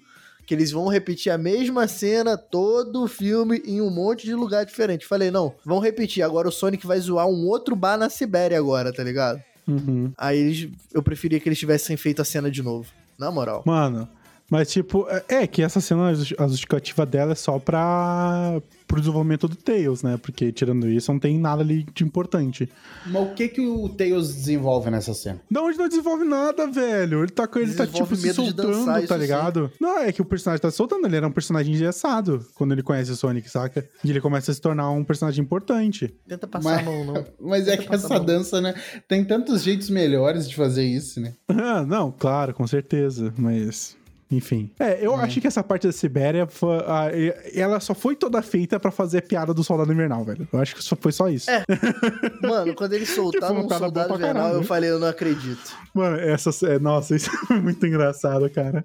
Que eles vão repetir a mesma cena todo o filme em um monte de lugar diferente. Falei, não, vão repetir. Agora o Sonic vai zoar um outro bar na Sibéria agora, tá ligado? Uhum. Aí eles, eu preferia que eles tivessem feito a cena de novo. Na moral. Mano, mas tipo, é- é que essa cena, a justi- a justificativa dela é só pra. pro desenvolvimento do Tails, né? Porque tirando isso, não tem nada ali de importante. Mas o que que o Tails desenvolve nessa cena? Da onde não desenvolve nada, velho. Ele tá, ele tá tipo, se soltando, dançar, tá ligado? Não, é que o personagem tá se soltando. Ele era um personagem engessado quando ele conhece o Sonic, saca? E ele começa a se tornar um personagem importante. Tenta passar Mas, a mão, não. [LAUGHS] mas é Tenta que passar essa dança, né? Tem tantos jeitos melhores de fazer isso, né? [LAUGHS] Ah, não, claro, com certeza, mas. Enfim. É, eu acho que essa parte da Sibéria, foi, ah, ela só foi toda feita pra fazer piada do Soldado Invernal, velho. Eu acho que só foi só isso. É. [LAUGHS] Mano, quando eles soltaram um piada boa soldado invernal, caralho. eu falei, eu não acredito. Mano, essa. é- Nossa, isso [LAUGHS] é muito engraçado, cara.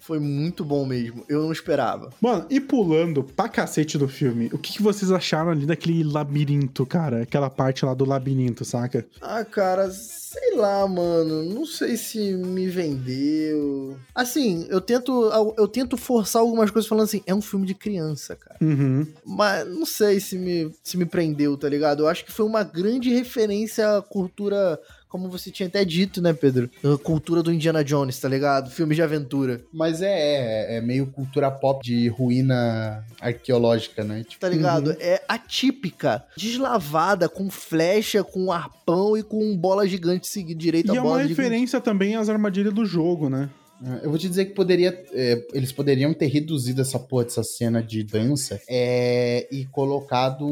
Foi muito bom mesmo. Eu não esperava. Mano, e pulando pra cacete do filme, o que, que vocês acharam ali daquele labirinto, cara? Aquela parte lá do labirinto, saca? Ah, cara, sei lá, mano. Não sei se me vendeu. Assim, eu tento, eu tento forçar algumas coisas falando assim, é um filme de criança, cara. Uhum. Mas não sei se me, se me prendeu, tá ligado? Eu acho que foi uma grande referência à cultura, como você tinha até dito, né, Pedro? A cultura do Indiana Jones, tá ligado? Filme de aventura. Mas é, é, é meio cultura pop de ruína arqueológica, né? Tipo, Tá ligado? É atípica, deslavada, com flecha, com arpão e com bola gigante seguir direito E a é bola uma gigante. referência também às armadilhas do jogo, né? Eu vou te dizer que poderia. é, eles poderiam ter reduzido essa porra dessa cena de dança é, e colocado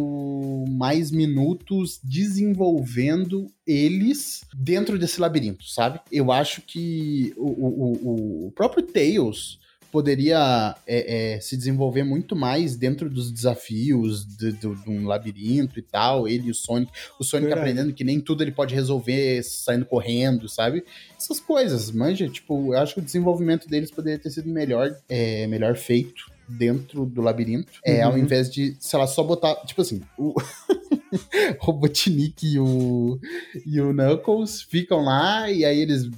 mais minutos desenvolvendo eles dentro desse labirinto, sabe? Eu acho que o, o, o- o próprio Tails poderia é, é, se desenvolver muito mais dentro dos desafios de, do- de um labirinto e tal. Ele e o Sonic. O Sonic Verdade. aprendendo que nem tudo ele pode resolver saindo correndo, sabe? Essas coisas, manja. Tipo, eu acho que o desenvolvimento deles poderia ter sido melhor, é, melhor feito. dentro do labirinto. É, ao invés de, sei lá, só botar. Tipo assim, o. [LAUGHS] [LAUGHS] Robotnik e o, e o Knuckles ficam lá e aí eles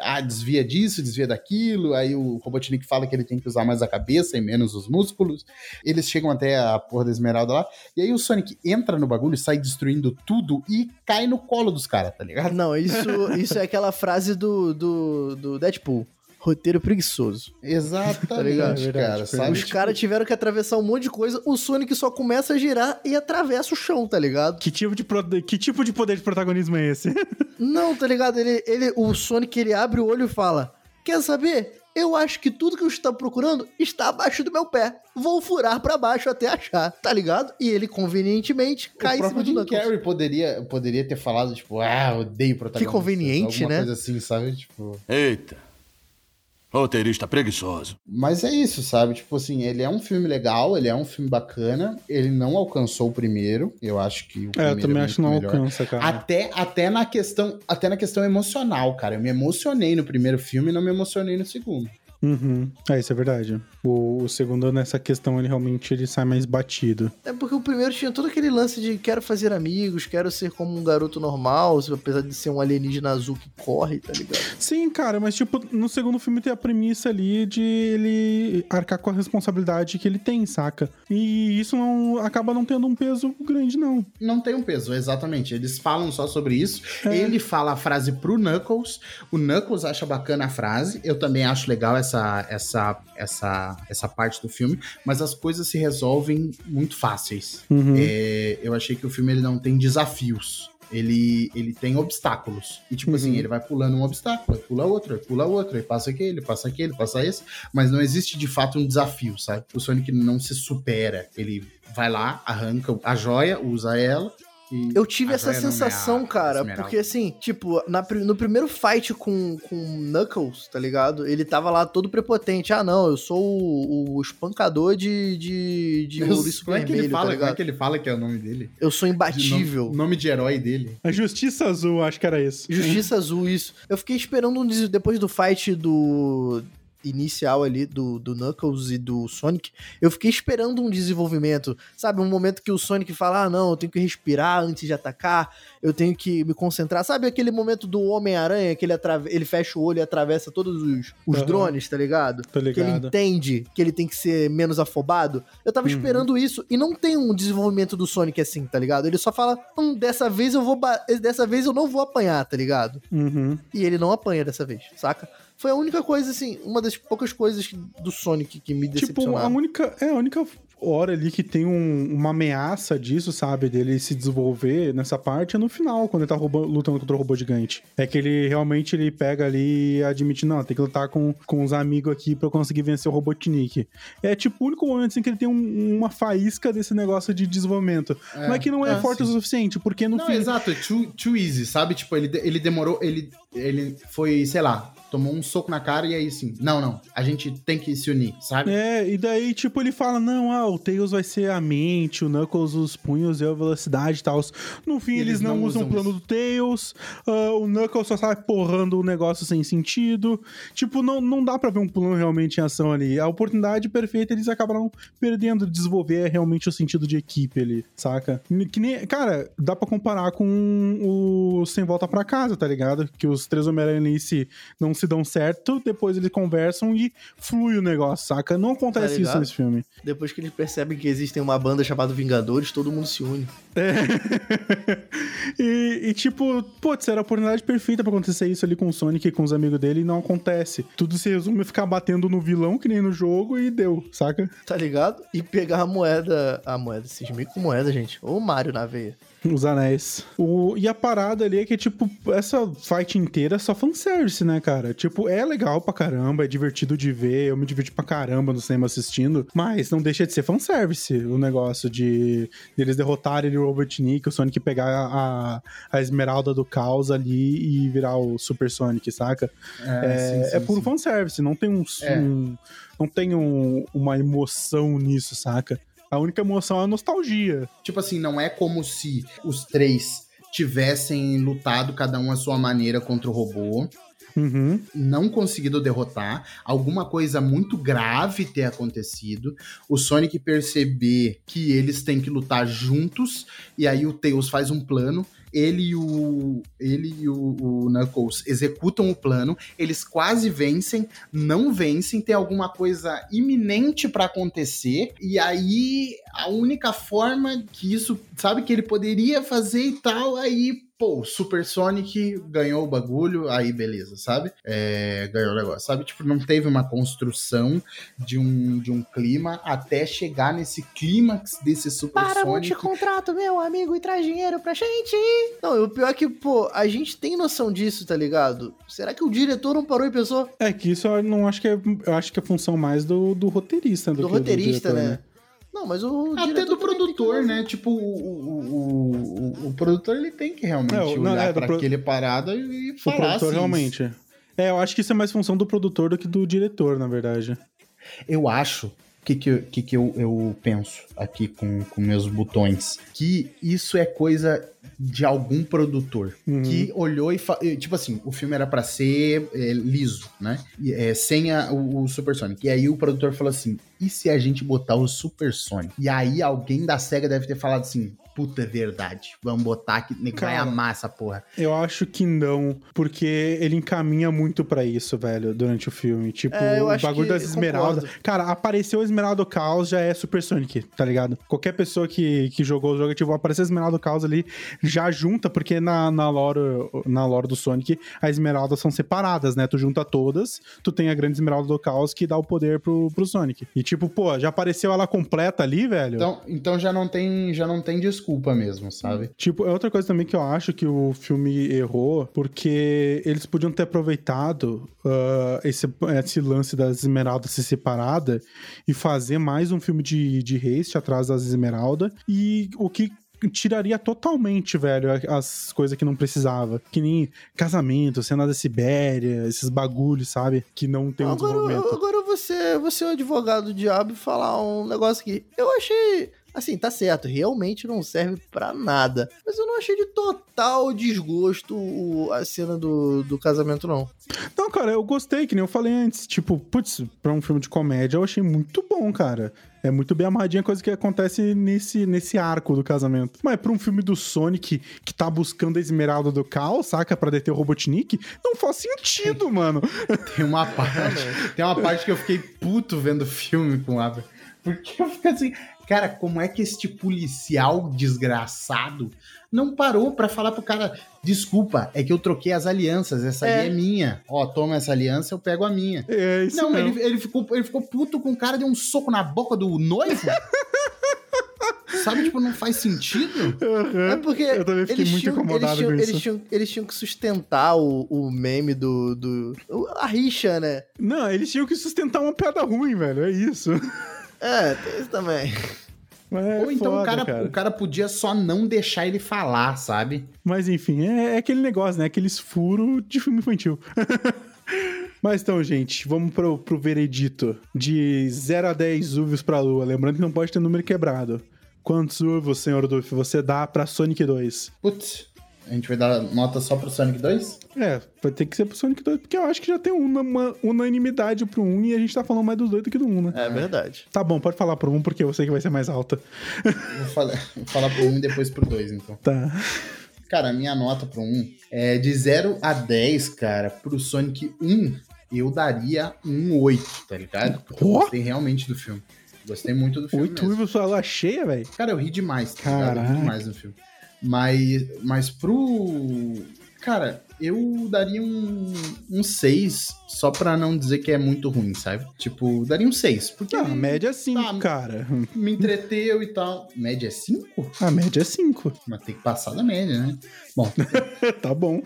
ah, desvia disso, desvia daquilo, aí o Robotnik fala que ele tem que usar mais a cabeça e menos os músculos. Eles chegam até a porra da esmeralda lá, e aí o Sonic entra no bagulho, sai destruindo tudo e cai no colo dos caras, tá ligado? Não, isso, isso é aquela frase do, do, do Deadpool. Roteiro preguiçoso. [LAUGHS] Tá Exatamente, ligado? É cara. Sabe? Os Tipo, caras tiveram que atravessar um monte de coisa, o Sonic só começa a girar e atravessa o chão, tá ligado? Que tipo de, pro- que tipo de poder de protagonismo é esse? [LAUGHS] Não, tá ligado? Ele, ele, o Sonic ele abre o olho e fala: Quer saber? Eu acho que tudo que eu estou procurando está abaixo do meu pé. Vou furar pra baixo até achar, tá ligado? E ele convenientemente cai o em cima do Jim. Carrey poderia, poderia ter falado, tipo, ah, odeio protagonista. Que conveniente, alguma né? coisa assim, sabe? Tipo... Eita. Roteirista preguiçoso. Mas é isso, sabe? Tipo assim, ele é um filme legal, ele é um filme bacana. Ele não alcançou o primeiro. Eu acho que o É, eu primeiro também é acho que não melhor. alcança, cara. Até, até, na questão, até na questão emocional, cara. Eu me emocionei no primeiro filme e não me emocionei no segundo. Uhum. É, isso é verdade. O, o segundo, nessa questão, ele realmente ele sai mais batido. É porque o primeiro tinha todo aquele lance de quero fazer amigos, quero ser como um garoto normal, apesar de ser um alienígena azul que corre, tá ligado? Sim, cara, mas tipo, no segundo filme tem a premissa ali de ele arcar com a responsabilidade que ele tem, saca? E isso não acaba não tendo um peso grande, não. Não tem um peso, exatamente. Eles falam só sobre isso. É. Ele fala a frase pro Knuckles. O Knuckles acha bacana a frase. Eu também acho legal essa, essa, essa, essa parte do filme. Mas as coisas se resolvem muito fáceis. Uhum. É, eu achei que o filme ele não tem desafios. Ele, ele tem obstáculos. E, tipo assim, Uhum. ele vai pulando um obstáculo, aí pula outro, aí pula outro, aí passa aquele, passa aquele, passa esse. Mas não existe de fato um desafio, sabe? O Sonic não se supera. Ele vai lá, arranca a joia, usa ela. Eu tive essa não é a sensação, cara, esmeralda. porque assim, tipo, na no primeiro fight com, com Knuckles, tá ligado? Ele tava lá todo prepotente. Ah, não, eu sou o, o espancador de, de, de ouriço como é que ele vermelho, tá fala? como é que ele fala que é o nome dele? Eu sou De imbatível. nome, nome de herói dele. A Justiça Azul, acho que era isso. Justiça Azul, isso. Eu fiquei esperando um depois do fight do inicial ali do, do Knuckles e do Sonic, eu fiquei esperando um desenvolvimento, sabe? Um momento que o Sonic fala, ah, não, eu tenho que respirar antes de atacar, eu tenho que me concentrar. Sabe aquele momento do Homem-Aranha que ele, ele fecha o olho e atravessa todos os, os Aham. drones, tá ligado? Tá Que ele ligado. entende que ele tem que ser menos afobado. Eu tava Uhum. esperando isso e não tem um desenvolvimento do Sonic assim, tá ligado? Ele só fala, hum, dessa vez eu vou, dessa vez eu não vou apanhar, tá ligado? Uhum. E ele não apanha dessa vez, saca? Foi a única coisa, assim, uma das poucas coisas que- do Sonic que me Tipo, a única, é a única hora ali que tem um- uma ameaça disso, sabe? Dele se desenvolver nessa parte é no final, quando ele tá roubando- lutando contra o robô gigante. É que ele realmente ele pega ali e admite, não, tem que lutar com, com os amigos aqui pra eu conseguir vencer o Robotnik. É tipo o único momento assim que ele tem um- uma faísca desse negócio de desenvolvimento. Mas que não é, é, forte sim. o suficiente, porque no não, fim. exato, too, too easy, sabe? Tipo, ele, ele demorou, ele, ele foi, sei lá, tomou um soco na cara e aí sim. Não, não, a gente tem que se unir, sabe? É, e daí, tipo, ele fala: não, ah, o Tails vai ser a mente, o Knuckles os punhos e a velocidade e tal. No fim, eles, eles não, não usam o plano isso. do Tails, ah, o Knuckles só sai porrando o negócio sem sentido. Tipo, não, não dá pra ver um plano realmente em ação ali. A oportunidade perfeita, eles acabaram perdendo de desenvolver realmente o sentido de equipe ali, saca? Que nem, cara, dá pra comparar com o Sem Volta Pra Casa, tá ligado? Que os três Homem-Aranha se não se dão certo, depois eles conversam e flui o negócio, saca? Não acontece isso ligado? nesse filme. Depois que eles percebem que existem uma banda chamada Vingadores, todo mundo se une. [LAUGHS] e, e, tipo, putz, era a oportunidade perfeita pra acontecer isso ali com o Sonic e com os amigos dele e não acontece. Tudo se resume a ficar batendo no vilão, que nem no jogo, e deu, saca? Tá ligado? E pegar a moeda. A moeda, esses micro moeda, gente. Ou o Mario na veia. [LAUGHS] Os anéis. O, e a parada ali é que, tipo, essa fight inteira é só fanservice, né, cara? Tipo, é legal pra caramba, é divertido de ver, eu me diverti pra caramba no cinema assistindo, mas não deixa de ser fanservice o negócio de, de eles derrotarem o Robotnik, o Sonic pegar a, a esmeralda do caos ali e virar o Super Sonic, saca? É, sim, sim, é puro sim. fanservice, não tem um, É. um- não tem um- uma emoção nisso, saca? A única emoção é a nostalgia. Tipo assim, não é como se os três tivessem lutado cada um à sua maneira contra o robô. Uhum. não conseguido derrotar, alguma coisa muito grave ter acontecido, o Sonic perceber que eles têm que lutar juntos, e aí o Tails faz um plano, ele e o, ele e o, o Knuckles executam o plano, eles quase vencem, não vencem, tem alguma coisa iminente pra acontecer, e aí a única forma que isso, sabe, que ele poderia fazer e tal, aí pô, Super Sonic ganhou o bagulho, aí beleza, sabe? É, ganhou o negócio, sabe? Tipo, não teve uma construção de um, de um clima até chegar nesse clímax desse Super Sonic. contrato, meu amigo, e traz dinheiro pra gente. Não, o pior é que, pô, a gente tem noção disso, tá ligado? Será que o diretor não parou e pensou? É que isso eu não acho que é. Eu acho que é função mais do, do roteirista do, Do que roteirista, diretor, né? Não, mas o. Até do produtor, né? Tipo, o, o, o, o- o produtor ele tem que realmente É, o- não, olhar é, pra pro- aquele parada e O falar produtor assim, realmente. É, eu acho que isso é mais função do produtor do que do diretor, na verdade. Eu acho, o que, que, eu- que, que eu, eu penso aqui com, com meus botões? Que isso é coisa de algum produtor Uhum. que olhou e fa- tipo assim, o filme era pra ser é, liso, né? E, é, sem a- o, o Super Sonic. E aí o produtor falou assim: e se a gente botar o Super Sonic? E aí alguém da SEGA deve ter falado assim: puta, é verdade. Vamos botar que nego vai amar essa porra. Eu acho que não, porque ele encaminha muito pra isso, velho, durante o filme. Tipo, É, o bagulho das esmeraldas. concordo. Cara, apareceu Esmeralda do Caos já é Super Sonic, tá ligado? Qualquer pessoa que, que jogou o jogo, tipo, aparecer a Esmeralda do Caos ali, já junta, porque na, na, lore, na lore do Sonic, as esmeraldas são separadas, né? Tu junta todas, tu tem a grande Esmeralda do Caos que dá o poder pro, pro Sonic. E tipo, pô, já apareceu ela completa ali, velho. Então, então já não tem já não tem desculpa mesmo, sabe? Tipo, é outra coisa também que eu acho que o filme errou, porque eles podiam ter aproveitado ah, esse, esse lance das esmeraldas ser separada e fazer mais um filme de, de haste atrás das esmeraldas e o que tiraria totalmente, velho, as coisas que não precisava. Que nem casamento, cena da Sibéria, esses bagulhos, sabe? Que não tem um Agora, desenvolvimento. agora você, você é o advogado do diabo e falar um negócio aqui. Eu achei. Assim, tá certo, realmente não serve pra nada. Mas eu não achei de total desgosto o- a cena do, do casamento, não. Não, cara, eu gostei, que nem eu falei antes. Tipo, putz, pra um filme de comédia eu achei muito bom, cara. É muito bem amarradinha a coisa que acontece nesse, nesse arco do casamento. Mas pra um filme do Sonic que tá buscando a esmeralda do caos, saca? Pra deter o Robotnik, não faz sentido, mano. Tem uma parte, tem uma parte que eu fiquei puto vendo o filme com o Abra. [LAUGHS] Porque eu fico assim, cara, como é que este policial desgraçado não parou pra falar pro cara, desculpa, é que eu troquei as alianças, essa É. aí é minha. Ó, toma essa aliança, eu pego a minha. É isso não, ele, ele, ficou, ele ficou puto com o cara, deu um soco na boca do noivo. [LAUGHS] Sabe, tipo, não faz sentido. Aham. É porque Eu também fiquei eles muito tinham, incomodado eles tinham, com eles isso. tinham, eles tinham que sustentar o, o meme do, do. A rixa, né? Não, eles tinham que sustentar uma piada ruim, velho. É isso. [LAUGHS] É, tem isso também. [LAUGHS] É Ou então o, foda, cara, o cara podia só não deixar ele falar, sabe? Mas enfim, é, é aquele negócio, né? Aqueles furos de filme infantil. [LAUGHS] Mas então, gente, vamos pro, pro veredito. De 0 a 10 uvios pra lua. Lembrando que não pode ter número quebrado. Quantos uvios, senhor Dolph, você dá pra Sonic 2? Putz, a gente vai dar nota só pro Sonic 2? É, vai ter que ser pro Sonic 2, porque eu acho que já tem uma, unanimidade pro 1 e a gente tá falando mais dos dois do que do 1, né? É verdade. Tá bom, pode falar pro 1, porque eu sei que vai ser mais alta. Vou falar, vou falar pro 1 e depois pro 2, então. Tá. Cara, a minha nota pro 1 é de 0 a 10, cara, pro Sonic 1, eu daria um 8, tá ligado? Eu gostei realmente do filme. Gostei muito do filme. 8 mesmo. uvios pra lua cheia, velho? Cara, eu ri demais, tá ligado? Eu ri demais no filme. Mas, mas pro. Cara, eu daria um, um 6, só pra não dizer que é muito ruim, sabe? Tipo, daria um 6. Porque Ah, a média é 5, Tá. cara. me entreteu e tal. Média é 5? A média é 5. Mas tem que passar da média, né? Bom, [LAUGHS] tá bom.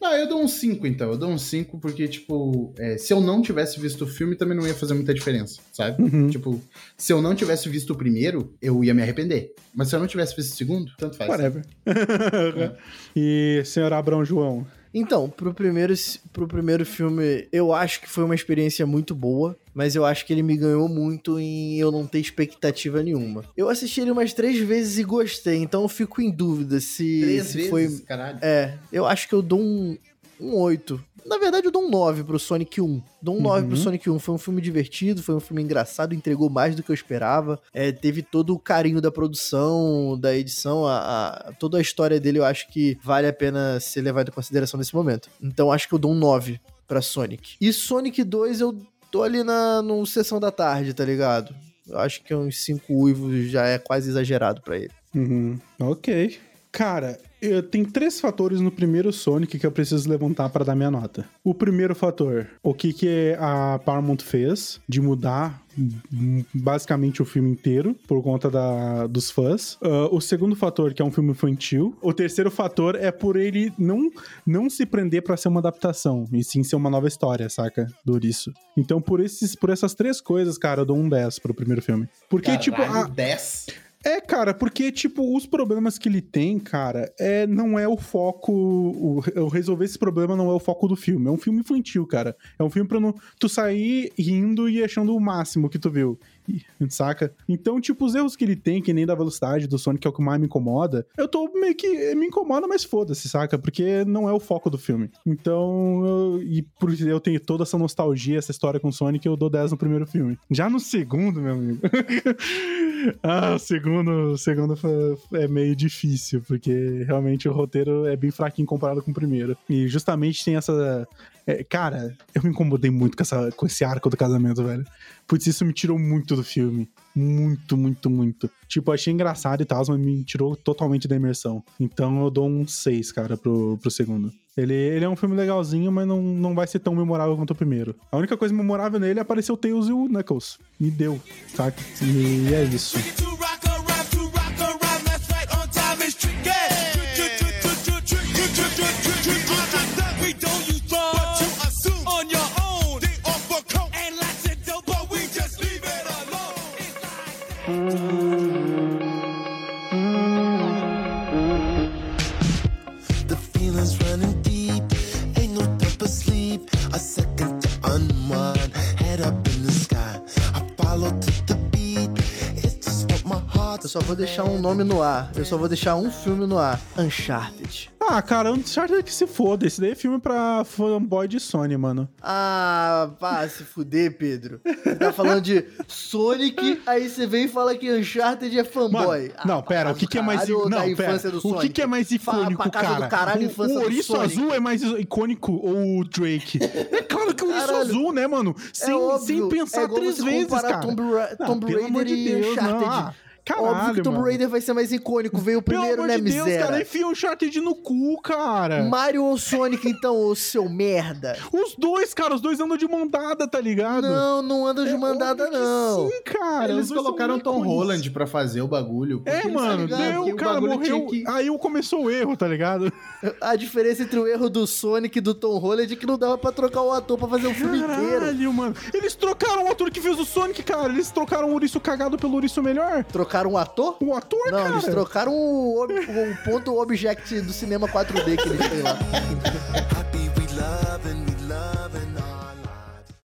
não, eu dou um 5 então. Eu dou um 5 porque, tipo, é, se eu não tivesse visto o filme, também não ia fazer muita diferença, sabe? Uhum. Tipo, se eu não tivesse visto o primeiro, eu ia me arrepender. Mas se eu não tivesse visto o segundo, tanto faz. Whatever. [LAUGHS] e senhor Abrão João? Então, pro primeiro, pro primeiro filme, eu acho que foi uma experiência muito boa, mas eu acho que ele me ganhou muito em eu não ter expectativa nenhuma. Eu assisti ele umas três vezes e gostei, então eu fico em dúvida se, Três se vezes, foi. caralho. É, eu acho que eu dou um. Um 8. Na verdade, eu dou um 9 pro Sonic 1. Dou um 9 pro Uhum. Sonic 1. Foi um filme divertido, foi um filme engraçado, entregou mais do que eu esperava. É, teve todo o carinho da produção, da edição, a, a- toda a história dele eu acho que vale a pena ser levado em consideração nesse momento. Então acho que eu dou um 9 pra Sonic. E Sonic 2 eu tô ali na no sessão da tarde, tá ligado? Eu acho que uns 5 uivos já é quase exagerado pra ele. Uhum, ok. Cara, tem três fatores no primeiro Sonic que eu preciso levantar para dar minha nota. O primeiro fator, o que, que a Paramount fez de mudar basicamente o filme inteiro por conta da, dos fãs. Ah, o segundo fator, que é um filme infantil. O terceiro fator é por ele não, não se prender para ser uma adaptação, e sim ser uma nova história, saca? Do Ouriço. Então, por, esses, por essas três coisas, cara, eu dou um 10 pro primeiro filme. Porque, tipo, a, 10. É, cara, porque, tipo, os problemas que ele tem, cara, é, não é o foco. O, o resolver esse problema não é o foco do filme. É um filme infantil, cara. É um filme pra não, tu sair rindo e achando o máximo que tu viu. Saca? Então, tipo, os erros que ele tem, que nem da velocidade do Sonic, é o que mais me incomoda, eu tô meio que. Me incomoda, mas foda-se, saca? Porque não é o foco do filme. Então, eu, e por eu tenho toda essa nostalgia, essa história com o Sonic, eu dou 10 no primeiro filme. Já no segundo, meu amigo. [LAUGHS] ah, o segundo, segundo é meio difícil, porque realmente o roteiro é bem fraquinho comparado com o primeiro. E justamente tem essa. é, cara, eu me incomodei muito com, essa, com esse arco do casamento, velho. Putz, isso me tirou muito do filme. Muito, muito, muito. Tipo, achei engraçado e tal, mas me tirou totalmente da imersão. Então eu dou um 6, cara, pro, pro segundo. Ele, ele é um filme legalzinho, mas não, não vai ser tão memorável quanto o primeiro. A única coisa memorável nele é aparecer o Tails e o Knuckles. Me deu, saca? E é isso. Só vou deixar um nome no ar. Eu só vou deixar um filme no ar. Uncharted. Ah, cara, Uncharted que se foda. Esse daí é filme pra fanboy de Sony, mano. Ah, vá se fuder, Pedro. Você tá falando de Sonic, aí você vem e fala que Uncharted é fanboy. Mano, não, pera, o que, que é mais Não, pera. O que, que é mais icônico, pra casa cara? do caralho, o, infância o do Ouriço. Azul é mais icônico ou o Drake? É claro que o Ouriço. Azul, né, mano? Sem, é óbvio, sem pensar é três vezes, cara. Tomb, Ra Não, Tomb pelo amor Raider de Deus, não. Uncharted. Ah, Óbvio que caralho, Tomb mano. Raider vai ser mais icônico. Veio Pelo primeiro, né, de Deus, miséria? cara, enfia o Uncharted no cu, cara. Mario ou Sonic, então, ô seu merda? Os dois, cara, os dois andam de mão dada, tá ligado? Não, não andam de É mandada, não. Sim, cara. Eles colocaram o Tom. Holland pra fazer o bagulho. É, mano, tá deu, o cara, morreu. que- Aí começou o erro, tá ligado? A diferença entre o erro do Sonic e do Tom Holland é que não dava pra trocar o ator pra fazer o filme inteiro. Caralho, mano. Eles trocaram o ator que fez o Sonic, cara. Eles trocaram o ouriço cagado pelo ouriço melhor. Trocaram trocaram um ator? Um ator, Não, cara. eles trocaram o, ob... o ponto object do cinema 4D que eles têm lá. [LAUGHS]